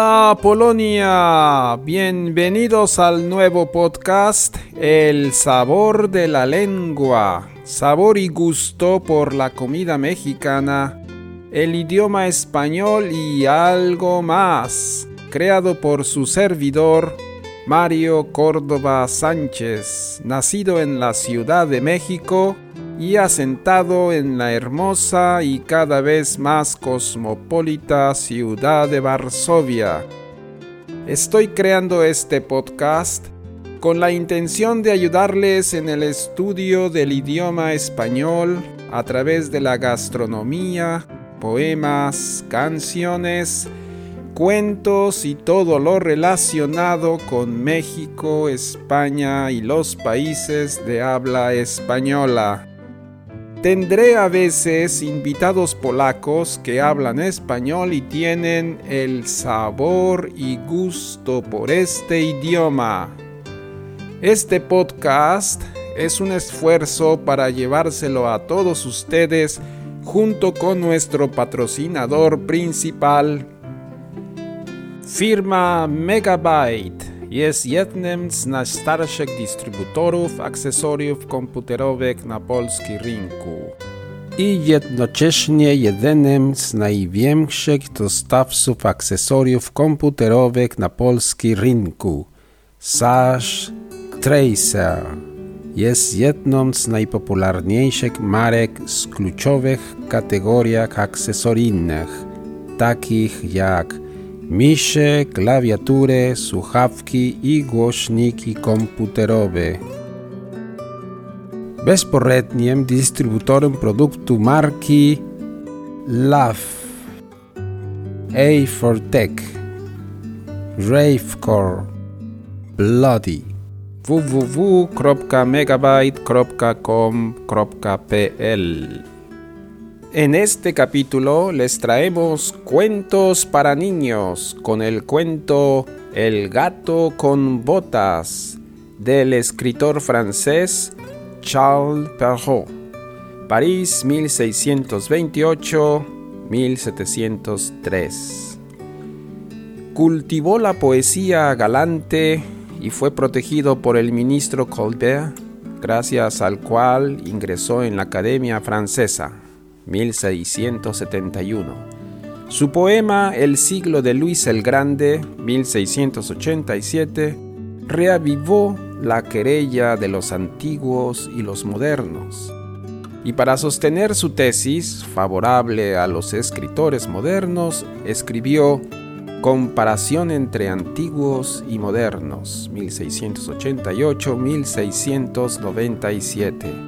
Hola Polonia, bienvenidos al nuevo podcast El sabor de la lengua, sabor y gusto por la comida mexicana, el idioma español y algo más, creado por su servidor Mario Córdoba Sánchez, nacido en la Ciudad de México, y asentado en la hermosa y cada vez más cosmopolita ciudad de Varsovia. Estoy creando este podcast con la intención de ayudarles en el estudio del idioma español a través de la gastronomía, poemas, canciones, cuentos y todo lo relacionado con México, España y los países de habla española. Tendré a veces invitados polacos que hablan español y tienen el sabor y gusto por este idioma. Este podcast es un esfuerzo para llevárselo a todos ustedes junto con nuestro patrocinador principal, firma Megabyte jest jednym z najstarszych dystrybutorów akcesoriów komputerowych na polskim rynku i jednocześnie jedynym z największych dostawców akcesoriów komputerowych na polskim rynku. Sash Tracer jest jedną z najpopularniejszych marek z kluczowych kategoriach akcesoryjnych, takich jak misze, klawiatury, słuchawki i głośniki komputerowe. Bezporednim dystrybutorem produktu marki LAV, A for Tech, Ravecore, Bloody. www.megabyte.com.pl en este capítulo les traemos cuentos para niños con el cuento El gato con botas del escritor francés Charles Perrault, París 1628-1703. Cultivó la poesía galante y fue protegido por el ministro Colbert, gracias al cual ingresó en la Academia Francesa. 1671. Su poema El siglo de Luis el Grande, 1687, reavivó la querella de los antiguos y los modernos. Y para sostener su tesis, favorable a los escritores modernos, escribió Comparación entre antiguos y modernos, 1688-1697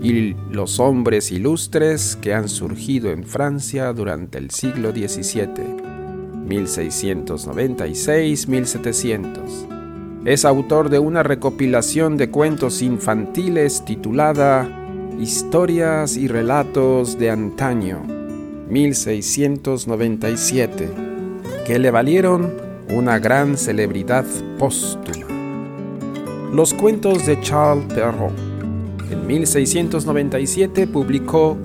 y los hombres ilustres que han surgido en Francia durante el siglo XVII, 1696-1700. Es autor de una recopilación de cuentos infantiles titulada Historias y Relatos de Antaño, 1697, que le valieron una gran celebridad póstuma. Los cuentos de Charles Perrault en 1697 publicó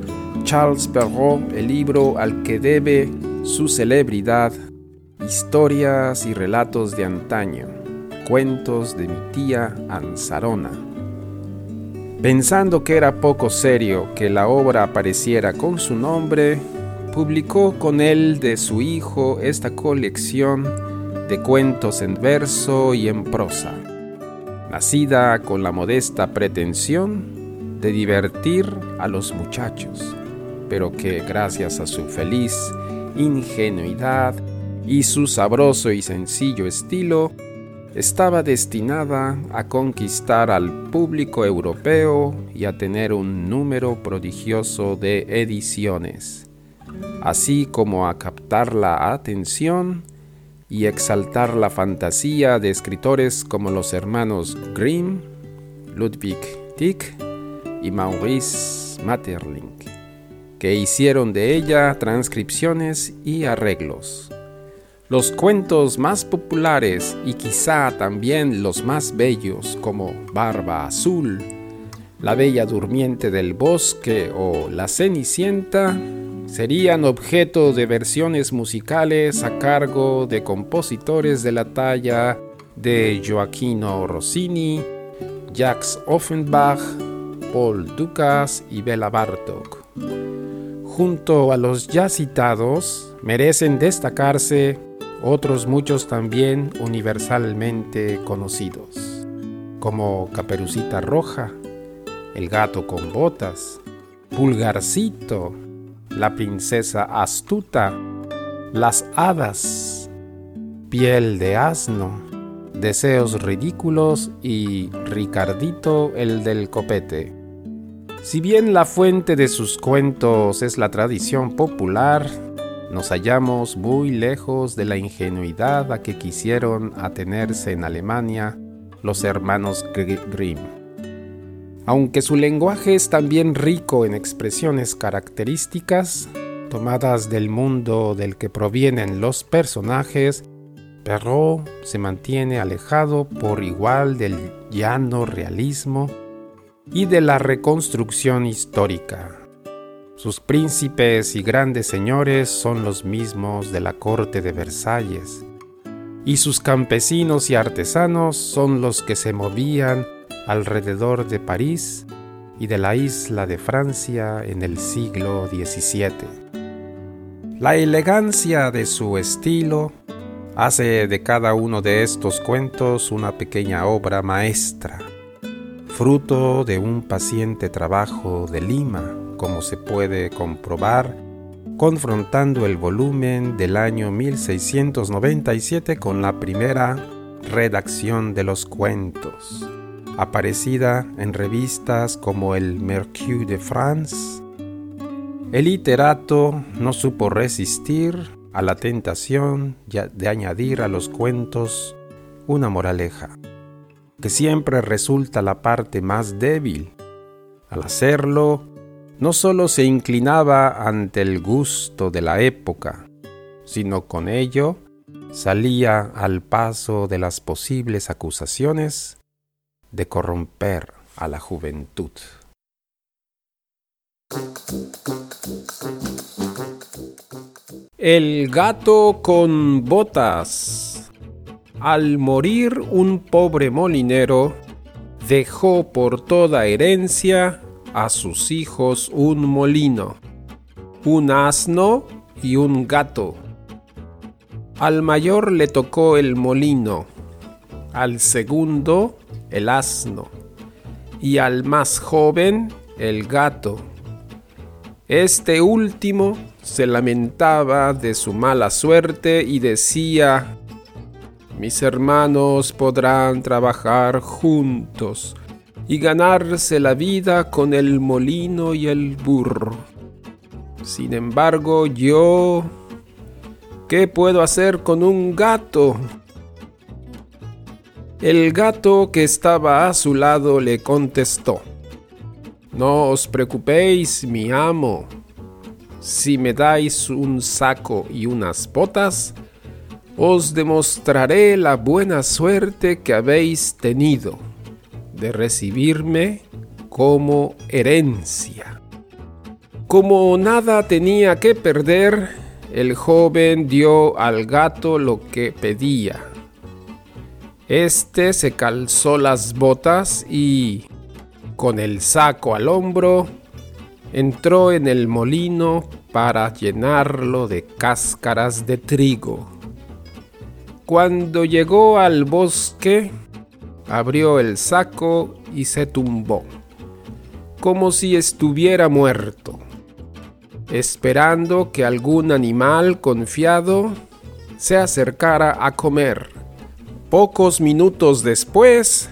Charles Perrault el libro al que debe su celebridad, Historias y relatos de antaño, cuentos de mi tía Ansarona. Pensando que era poco serio que la obra apareciera con su nombre, publicó con él de su hijo esta colección de cuentos en verso y en prosa nacida con la modesta pretensión de divertir a los muchachos, pero que gracias a su feliz ingenuidad y su sabroso y sencillo estilo, estaba destinada a conquistar al público europeo y a tener un número prodigioso de ediciones, así como a captar la atención y exaltar la fantasía de escritores como los hermanos Grimm, Ludwig Tieck y Maurice Maeterlinck, que hicieron de ella transcripciones y arreglos. Los cuentos más populares y quizá también los más bellos como Barba Azul, La Bella Durmiente del Bosque o La Cenicienta serían objeto de versiones musicales a cargo de compositores de la talla de Joaquino Rossini, Jacques Offenbach, Paul Dukas y Bela Bartok. Junto a los ya citados, merecen destacarse otros muchos también universalmente conocidos, como Caperucita Roja, El gato con botas, Pulgarcito, La princesa astuta, Las hadas, Piel de asno, Deseos ridículos y Ricardito el del copete. Si bien la fuente de sus cuentos es la tradición popular, nos hallamos muy lejos de la ingenuidad a que quisieron atenerse en Alemania los hermanos Grimm. Aunque su lenguaje es también rico en expresiones características, tomadas del mundo del que provienen los personajes, Perrault se mantiene alejado por igual del llano realismo y de la reconstrucción histórica. Sus príncipes y grandes señores son los mismos de la corte de Versalles, y sus campesinos y artesanos son los que se movían alrededor de París y de la isla de Francia en el siglo XVII. La elegancia de su estilo hace de cada uno de estos cuentos una pequeña obra maestra, fruto de un paciente trabajo de Lima como se puede comprobar confrontando el volumen del año 1697 con la primera redacción de los cuentos, aparecida en revistas como el Mercure de France. El literato no supo resistir a la tentación de añadir a los cuentos una moraleja, que siempre resulta la parte más débil. Al hacerlo, no solo se inclinaba ante el gusto de la época, sino con ello salía al paso de las posibles acusaciones de corromper a la juventud. El gato con botas. Al morir un pobre molinero, dejó por toda herencia a sus hijos un molino, un asno y un gato. Al mayor le tocó el molino, al segundo el asno y al más joven el gato. Este último se lamentaba de su mala suerte y decía, mis hermanos podrán trabajar juntos y ganarse la vida con el molino y el burro. Sin embargo, yo... ¿Qué puedo hacer con un gato? El gato que estaba a su lado le contestó, No os preocupéis, mi amo. Si me dais un saco y unas botas, os demostraré la buena suerte que habéis tenido de recibirme como herencia. Como nada tenía que perder, el joven dio al gato lo que pedía. Este se calzó las botas y, con el saco al hombro, entró en el molino para llenarlo de cáscaras de trigo. Cuando llegó al bosque, abrió el saco y se tumbó, como si estuviera muerto, esperando que algún animal confiado se acercara a comer. Pocos minutos después,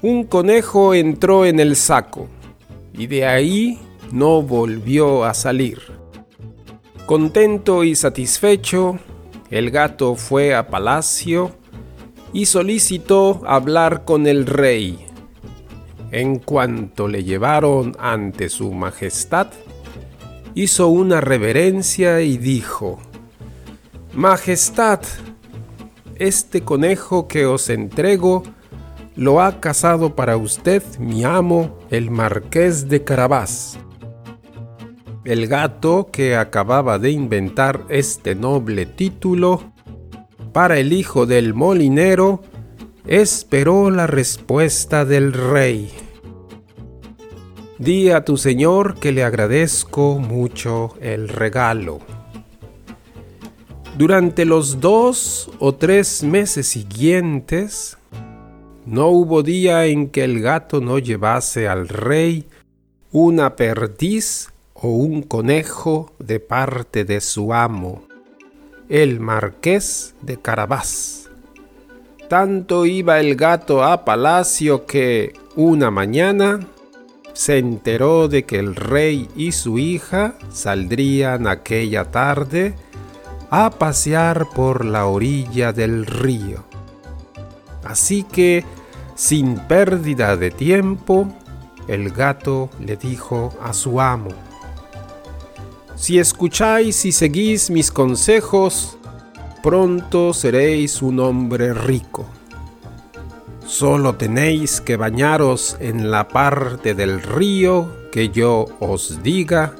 un conejo entró en el saco y de ahí no volvió a salir. Contento y satisfecho, el gato fue a palacio y solicitó hablar con el rey. En cuanto le llevaron ante su majestad, hizo una reverencia y dijo, Majestad, este conejo que os entrego lo ha cazado para usted mi amo, el marqués de Carabás. el gato que acababa de inventar este noble título para el hijo del molinero esperó la respuesta del rey. Di a tu señor que le agradezco mucho el regalo. Durante los dos o tres meses siguientes, no hubo día en que el gato no llevase al rey una perdiz o un conejo de parte de su amo, el marqués de Carabás. Tanto iba el gato a palacio que una mañana se enteró de que el rey y su hija saldrían aquella tarde a pasear por la orilla del río. Así que, sin pérdida de tiempo, el gato le dijo a su amo, Si escucháis y seguís mis consejos, pronto seréis un hombre rico. Solo tenéis que bañaros en la parte del río que yo os diga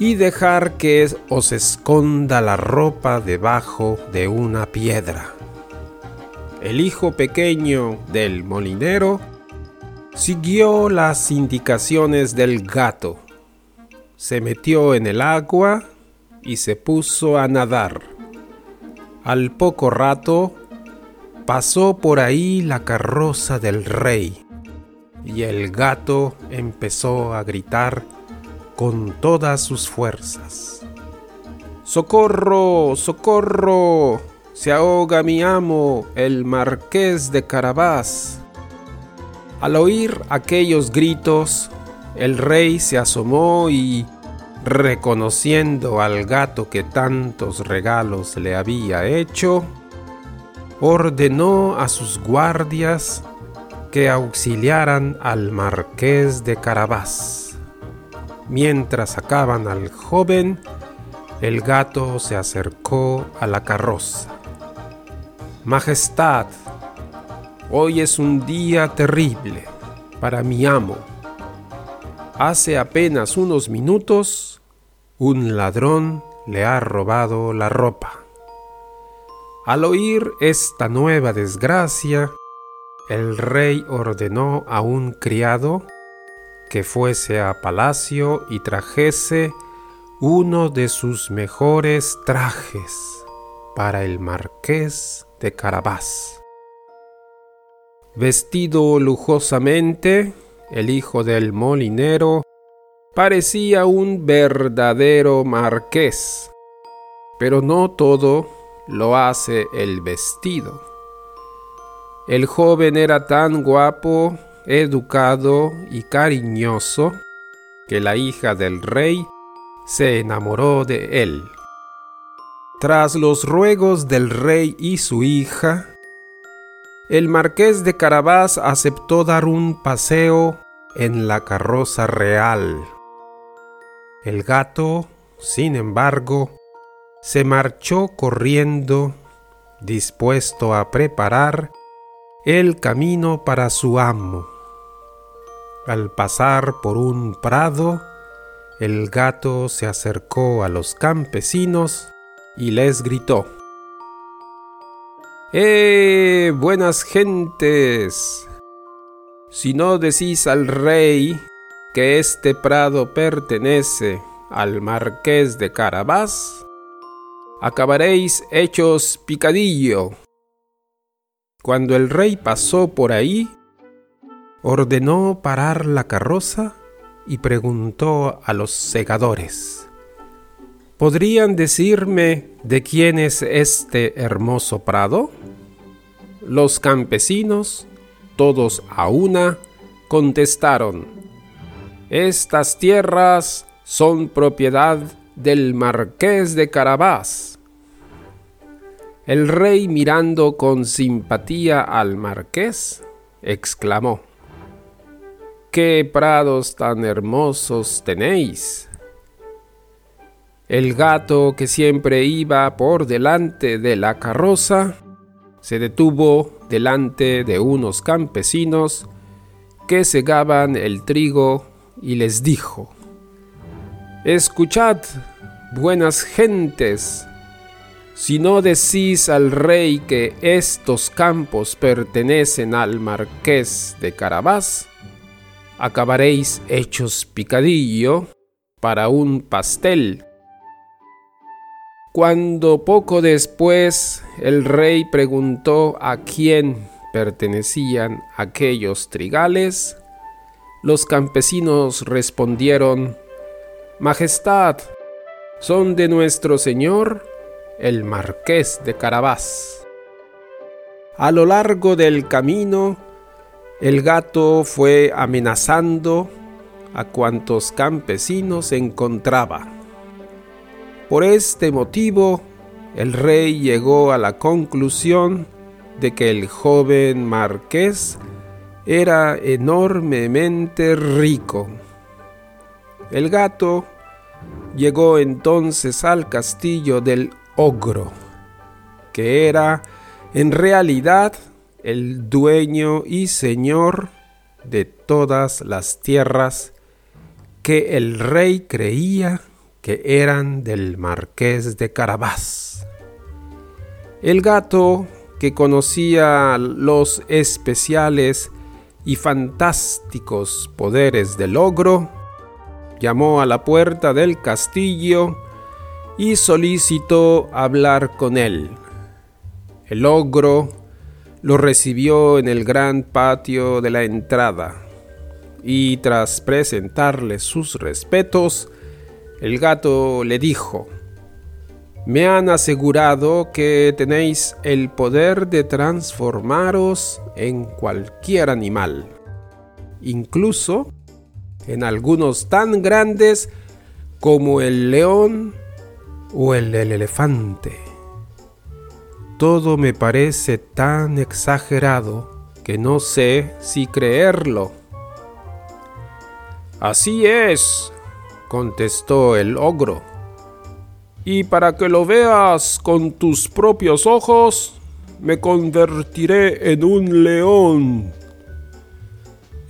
y dejar que os esconda la ropa debajo de una piedra. El hijo pequeño del molinero siguió las indicaciones del gato, se metió en el agua y se puso a nadar. Al poco rato pasó por ahí la carroza del rey y el gato empezó a gritar con todas sus fuerzas. ¡Socorro! ¡Socorro! Se ahoga mi amo, el marqués de Carabás. Al oír aquellos gritos, el rey se asomó y, reconociendo al gato que tantos regalos le había hecho, ordenó a sus guardias que auxiliaran al marqués de Carabás. Mientras sacaban al joven, el gato se acercó a la carroza. Majestad, hoy es un día terrible para mi amo. Hace apenas unos minutos, un ladrón le ha robado la ropa. Al oír esta nueva desgracia, el rey ordenó a un criado que fuese a palacio y trajese uno de sus mejores trajes para el marqués de Carabás. Vestido lujosamente, el hijo del molinero parecía un verdadero marqués, pero no todo lo hace el vestido. El joven era tan guapo educado y cariñoso que la hija del rey se enamoró de él. Tras los ruegos del rey y su hija, el marqués de Carabás aceptó dar un paseo en la carroza real. El gato, sin embargo, se marchó corriendo, dispuesto a preparar el camino para su amo. Al pasar por un prado, el gato se acercó a los campesinos y les gritó. ¡Eh, buenas gentes! Si no decís al rey que este prado pertenece al marqués de Carabás, acabaréis hechos picadillo. Cuando el rey pasó por ahí, ordenó parar la carroza y preguntó a los segadores, ¿podrían decirme de quién es este hermoso prado? Los campesinos, todos a una, contestaron, estas tierras son propiedad del marqués de Carabás. El rey mirando con simpatía al marqués, exclamó, ¡Qué prados tan hermosos tenéis! El gato que siempre iba por delante de la carroza se detuvo delante de unos campesinos que segaban el trigo y les dijo, Escuchad, buenas gentes, si no decís al rey que estos campos pertenecen al marqués de Carabás, acabaréis hechos picadillo para un pastel. Cuando poco después el rey preguntó a quién pertenecían aquellos trigales, los campesinos respondieron, Majestad, son de nuestro señor el marqués de Carabás. A lo largo del camino, el gato fue amenazando a cuantos campesinos encontraba. Por este motivo, el rey llegó a la conclusión de que el joven marqués era enormemente rico. El gato llegó entonces al castillo del ogro, que era en realidad el dueño y señor de todas las tierras que el rey creía que eran del marqués de Carabás. El gato, que conocía los especiales y fantásticos poderes del ogro, llamó a la puerta del castillo y solicitó hablar con él. El ogro lo recibió en el gran patio de la entrada y tras presentarle sus respetos, el gato le dijo, me han asegurado que tenéis el poder de transformaros en cualquier animal, incluso en algunos tan grandes como el león o el elefante. Todo me parece tan exagerado que no sé si creerlo. Así es, contestó el ogro. Y para que lo veas con tus propios ojos, me convertiré en un león.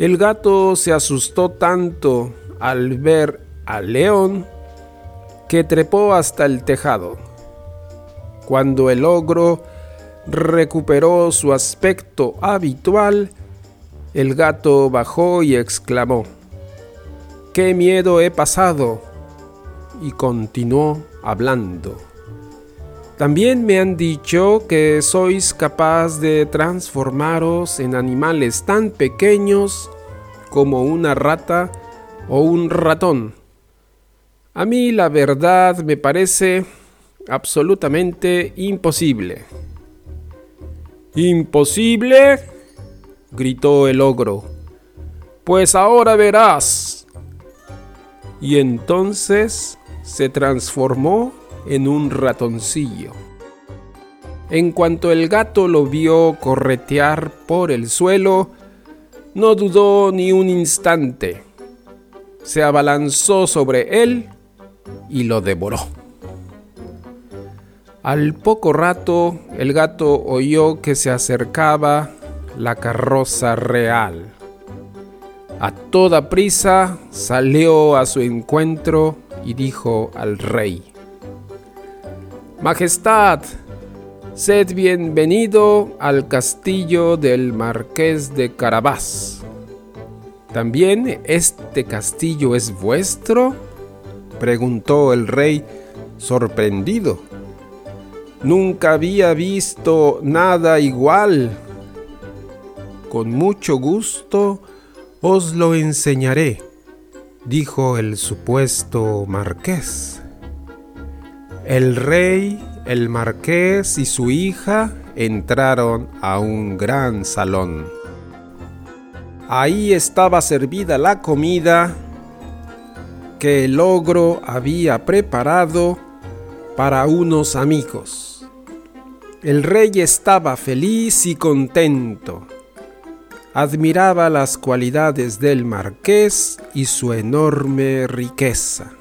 El gato se asustó tanto al ver al león que trepó hasta el tejado. Cuando el ogro recuperó su aspecto habitual, el gato bajó y exclamó, ¡Qué miedo he pasado! y continuó hablando. También me han dicho que sois capaz de transformaros en animales tan pequeños como una rata o un ratón. A mí la verdad me parece absolutamente imposible. ¿Imposible? gritó el ogro. Pues ahora verás. Y entonces se transformó en un ratoncillo. En cuanto el gato lo vio corretear por el suelo, no dudó ni un instante. Se abalanzó sobre él y lo devoró. Al poco rato el gato oyó que se acercaba la carroza real. A toda prisa salió a su encuentro y dijo al rey, Majestad, sed bienvenido al castillo del marqués de Carabás. ¿También este castillo es vuestro? preguntó el rey sorprendido. Nunca había visto nada igual. Con mucho gusto os lo enseñaré, dijo el supuesto marqués. El rey, el marqués y su hija entraron a un gran salón. Ahí estaba servida la comida que el ogro había preparado para unos amigos. El rey estaba feliz y contento. Admiraba las cualidades del marqués y su enorme riqueza.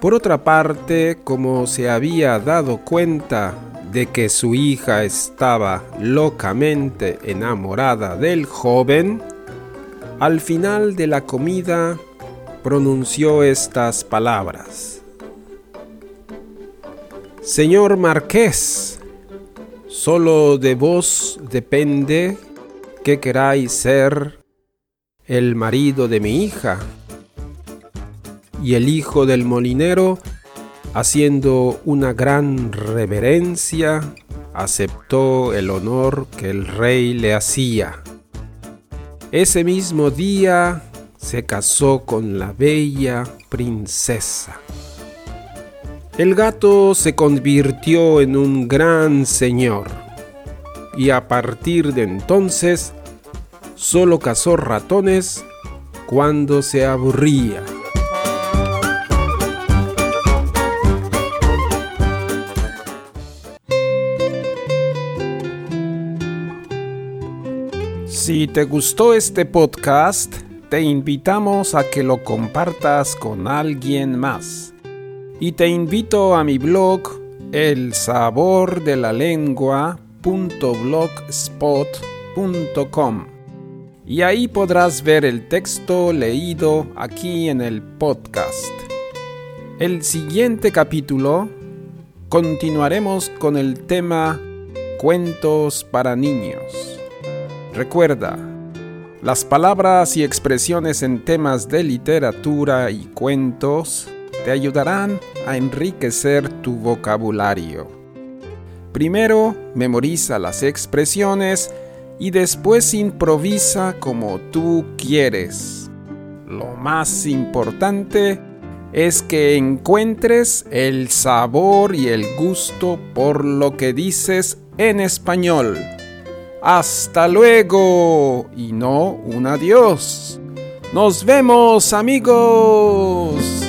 Por otra parte, como se había dado cuenta de que su hija estaba locamente enamorada del joven, al final de la comida pronunció estas palabras. Señor Marqués, solo de vos depende que queráis ser el marido de mi hija. Y el hijo del molinero, haciendo una gran reverencia, aceptó el honor que el rey le hacía. Ese mismo día se casó con la bella princesa. El gato se convirtió en un gran señor y a partir de entonces solo cazó ratones cuando se aburría. Si te gustó este podcast, te invitamos a que lo compartas con alguien más. Y te invito a mi blog el sabor de la lengua.blogspot.com. Y ahí podrás ver el texto leído aquí en el podcast. El siguiente capítulo continuaremos con el tema Cuentos para niños. Recuerda, las palabras y expresiones en temas de literatura y cuentos te ayudarán a enriquecer tu vocabulario. Primero, memoriza las expresiones y después improvisa como tú quieres. Lo más importante es que encuentres el sabor y el gusto por lo que dices en español hasta luego y no un adiós. Nos vemos amigos.